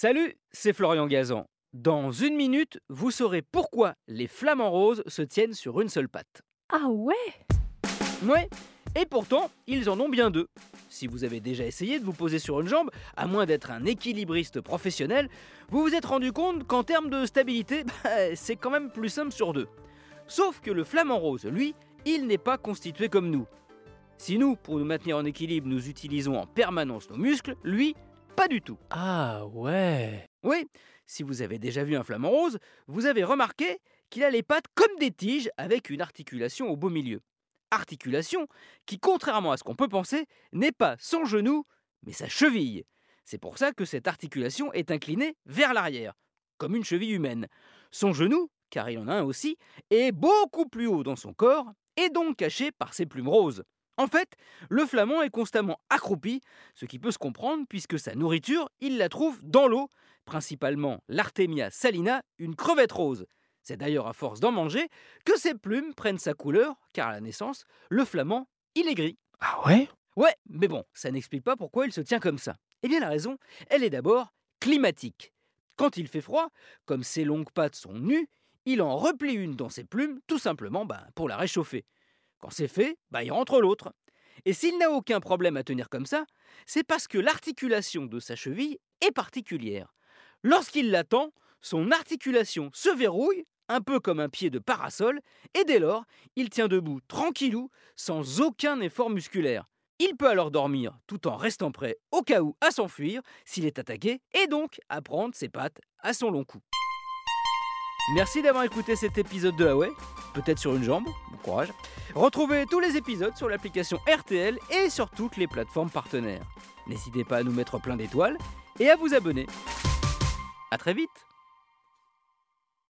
Salut, c'est Florian Gazan. Dans une minute, vous saurez pourquoi les flamants roses se tiennent sur une seule patte. Ah ouais? Ouais, et pourtant, ils en ont bien deux. Si vous avez déjà essayé de vous poser sur une jambe, à moins d'être un équilibriste professionnel, vous vous êtes rendu compte qu'en termes de stabilité, bah, c'est quand même plus simple sur deux. Sauf que le flamant rose, lui, il n'est pas constitué comme nous. Si nous, pour nous maintenir en équilibre, nous utilisons en permanence nos muscles, lui, pas du tout. Ah ouais Oui, si vous avez déjà vu un flamant rose, vous avez remarqué qu'il a les pattes comme des tiges avec une articulation au beau milieu. Articulation qui, contrairement à ce qu'on peut penser, n'est pas son genou, mais sa cheville. C'est pour ça que cette articulation est inclinée vers l'arrière, comme une cheville humaine. Son genou, car il en a un aussi, est beaucoup plus haut dans son corps et donc caché par ses plumes roses. En fait, le flamand est constamment accroupi, ce qui peut se comprendre puisque sa nourriture, il la trouve dans l'eau, principalement l'Artemia salina, une crevette rose. C'est d'ailleurs à force d'en manger que ses plumes prennent sa couleur, car à la naissance, le flamand, il est gris. Ah ouais? Ouais, mais bon, ça n'explique pas pourquoi il se tient comme ça. Eh bien la raison, elle est d'abord climatique. Quand il fait froid, comme ses longues pattes sont nues, il en replie une dans ses plumes, tout simplement ben, pour la réchauffer. Quand c'est fait, bah, il rentre l'autre. Et s'il n'a aucun problème à tenir comme ça, c'est parce que l'articulation de sa cheville est particulière. Lorsqu'il l'attend, son articulation se verrouille, un peu comme un pied de parasol, et dès lors, il tient debout tranquillou, sans aucun effort musculaire. Il peut alors dormir tout en restant prêt au cas où à s'enfuir s'il est attaqué, et donc à prendre ses pattes à son long cou. Merci d'avoir écouté cet épisode de Huawei, peut-être sur une jambe, bon courage. Retrouvez tous les épisodes sur l'application RTL et sur toutes les plateformes partenaires. N'hésitez pas à nous mettre plein d'étoiles et à vous abonner. A très vite